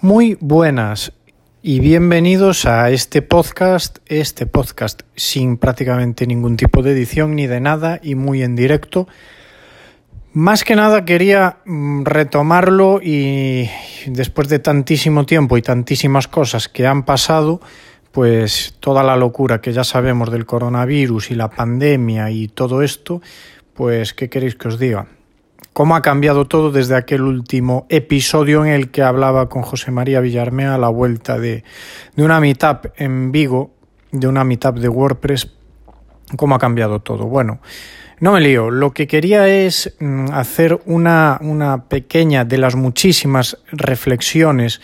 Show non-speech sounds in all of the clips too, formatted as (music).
Muy buenas y bienvenidos a este podcast, este podcast sin prácticamente ningún tipo de edición ni de nada y muy en directo. Más que nada quería mm, retomarlo y después de tantísimo tiempo y tantísimas cosas que han pasado, pues toda la locura que ya sabemos del coronavirus y la pandemia y todo esto, pues ¿qué queréis que os diga? Cómo ha cambiado todo desde aquel último episodio en el que hablaba con José María Villarmea a la vuelta de, de una meetup en Vigo, de una meetup de WordPress, cómo ha cambiado todo. Bueno, no me lío, lo que quería es mm, hacer una, una pequeña de las muchísimas reflexiones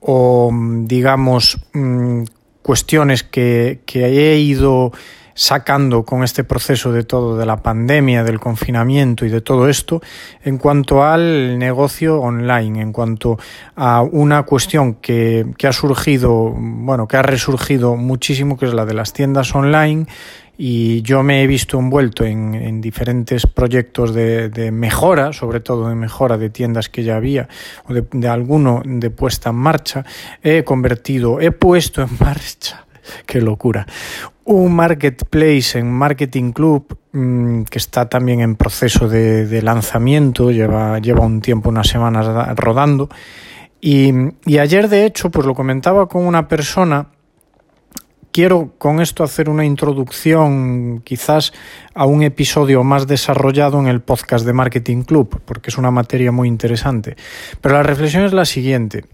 o mm, digamos mm, cuestiones que, que he ido sacando con este proceso de todo, de la pandemia, del confinamiento y de todo esto, en cuanto al negocio online, en cuanto a una cuestión que, que ha surgido, bueno, que ha resurgido muchísimo, que es la de las tiendas online y yo me he visto envuelto en, en diferentes proyectos de, de, mejora, sobre todo de mejora de tiendas que ya había o de, de alguno de puesta en marcha. He convertido, he puesto en (laughs) marcha qué locura. Un marketplace en Marketing Club mmm, que está también en proceso de, de, lanzamiento, lleva, lleva un tiempo, unas semanas rodando. Y, y ayer, de hecho, pues lo comentaba con una persona quiero con esto hacer una introducción quizás a un episodio más desarrollado en el podcast de Marketing Club, porque es una materia muy interesante. Pero la reflexión es la siguiente.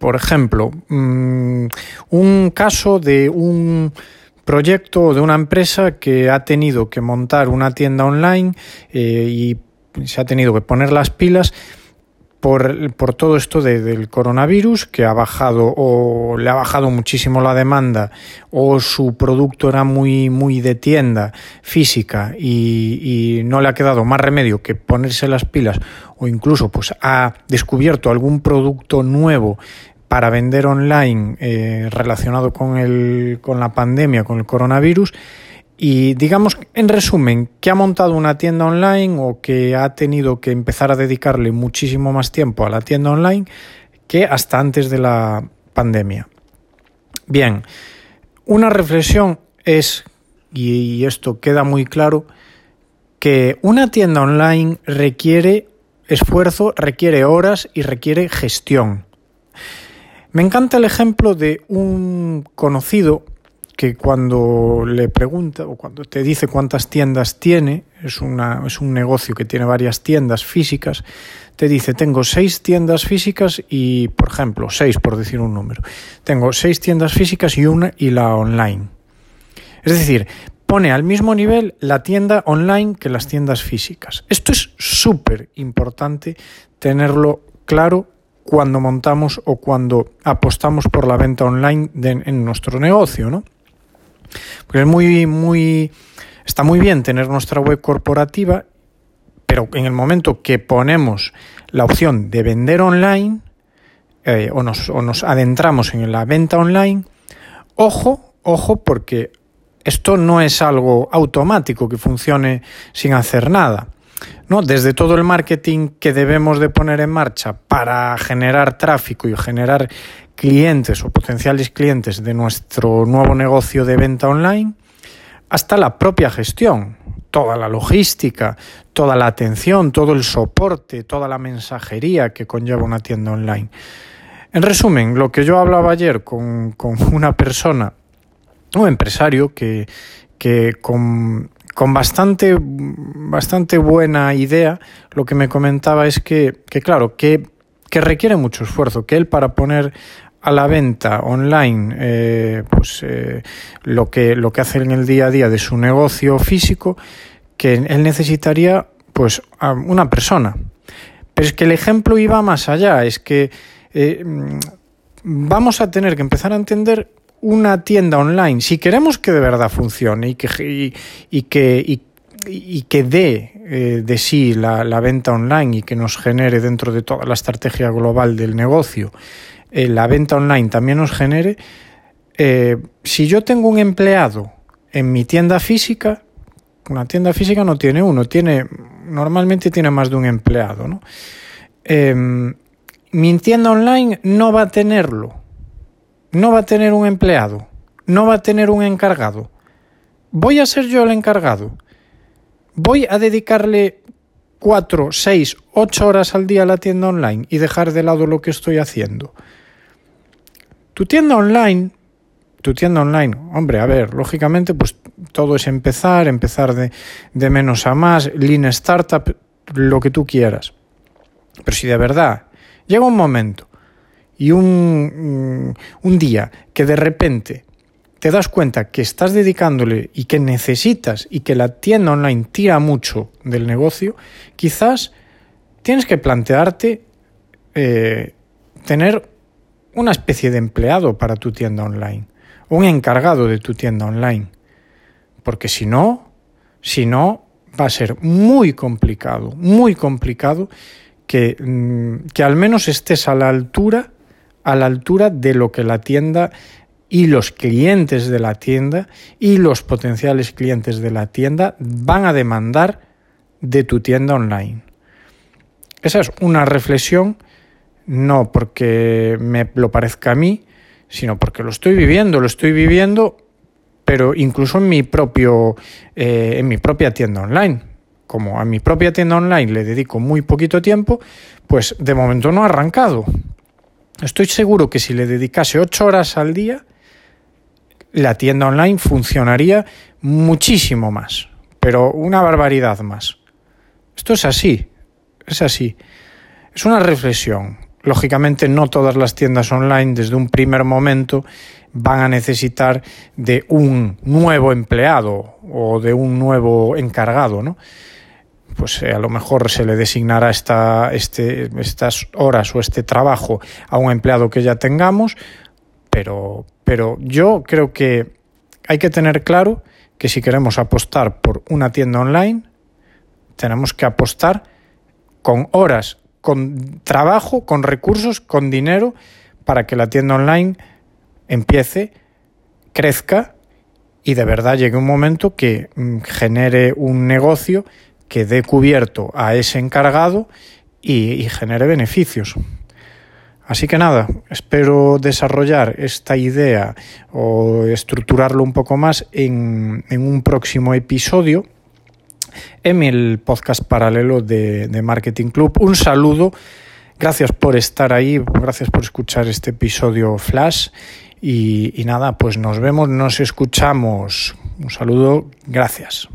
Por ejemplo, mmm, un caso de un proyecto o de una empresa que ha tenido que montar una tienda online eh, y se ha tenido que poner las pilas por, por todo esto de, del coronavirus, que ha bajado o le ha bajado muchísimo la demanda, o su producto era muy, muy de tienda física y, y no le ha quedado más remedio que ponerse las pilas, o incluso pues ha descubierto algún producto nuevo para vender online eh, relacionado con, el, con la pandemia, con el coronavirus. Y digamos, en resumen, que ha montado una tienda online o que ha tenido que empezar a dedicarle muchísimo más tiempo a la tienda online que hasta antes de la pandemia. Bien, una reflexión es, y esto queda muy claro, que una tienda online requiere esfuerzo, requiere horas y requiere gestión. Me encanta el ejemplo de un conocido que cuando le pregunta o cuando te dice cuántas tiendas tiene, es, una, es un negocio que tiene varias tiendas físicas, te dice tengo seis tiendas físicas y, por ejemplo, seis por decir un número, tengo seis tiendas físicas y una y la online. Es decir, pone al mismo nivel la tienda online que las tiendas físicas. Esto es súper importante tenerlo claro cuando montamos o cuando apostamos por la venta online en nuestro negocio, ¿no? Es muy, muy, está muy bien tener nuestra web corporativa, pero en el momento que ponemos la opción de vender online eh, o, nos, o nos adentramos en la venta online, ojo, ojo, porque esto no es algo automático que funcione sin hacer nada. ¿No? Desde todo el marketing que debemos de poner en marcha para generar tráfico y generar clientes o potenciales clientes de nuestro nuevo negocio de venta online, hasta la propia gestión, toda la logística, toda la atención, todo el soporte, toda la mensajería que conlleva una tienda online. En resumen, lo que yo hablaba ayer con, con una persona, un empresario que, que con con bastante, bastante buena idea, lo que me comentaba es que, que claro, que, que requiere mucho esfuerzo, que él para poner a la venta online eh, pues eh, lo que lo que hace en el día a día de su negocio físico que él necesitaría pues a una persona. Pero es que el ejemplo iba más allá es que eh, vamos a tener que empezar a entender una tienda online, si queremos que de verdad funcione y que, y, que, y, que dé eh, de sí la, la, venta online y que nos genere dentro de toda la estrategia global del negocio, eh, la venta online también nos genere, eh, si yo tengo un empleado en mi tienda física, una tienda física no tiene uno, tiene, normalmente tiene más de un empleado, ¿no? Eh, mi tienda online no va a tenerlo, no va a tener un empleado, no va a tener un encargado. Voy a ser yo el encargado. Voy a dedicarle cuatro, seis, ocho horas al día a la tienda online y dejar de lado lo que estoy haciendo. Tu tienda online, tu tienda online, hombre, a ver, lógicamente, pues todo es empezar, empezar de, de menos a más, lean startup, lo que tú quieras. Pero si de verdad llega un momento y un, un día que de repente te das cuenta que estás dedicándole y que necesitas y que la tienda online tira mucho del negocio, quizás tienes que plantearte eh, tener una especie de empleado para tu tienda online, un encargado de tu tienda online, porque si no, si no, va a ser muy complicado, muy complicado que, mm, que al menos estés a la altura, a la altura de lo que la tienda y los clientes de la tienda y los potenciales clientes de la tienda van a demandar de tu tienda online. Esa es una reflexión, no porque me lo parezca a mí, sino porque lo estoy viviendo, lo estoy viviendo, pero incluso en mi propio, eh, en mi propia tienda online. Como a mi propia tienda online le dedico muy poquito tiempo, pues de momento no ha arrancado. Estoy seguro que si le dedicase ocho horas al día, la tienda online funcionaría muchísimo más, pero una barbaridad más. Esto es así, es así. Es una reflexión. Lógicamente no todas las tiendas online desde un primer momento van a necesitar de un nuevo empleado o de un nuevo encargado, ¿no? Pues eh, a lo mejor se le designará esta, este, estas horas o este trabajo a un empleado que ya tengamos, pero, pero yo creo que hay que tener claro que si queremos apostar por una tienda online, tenemos que apostar con horas, con trabajo, con recursos, con dinero, para que la tienda online empiece, crezca y de verdad llegue un momento que mm, genere un negocio que dé cubierto a ese encargado y, genere beneficios. Así que nada, espero desarrollar esta idea o estructurarlo un poco más en, un próximo episodio en el podcast paralelo de, Marketing Club. Un saludo, gracias por estar ahí, gracias por escuchar este episodio Flash y nada, pues nos vemos, nos escuchamos. Un saludo, gracias.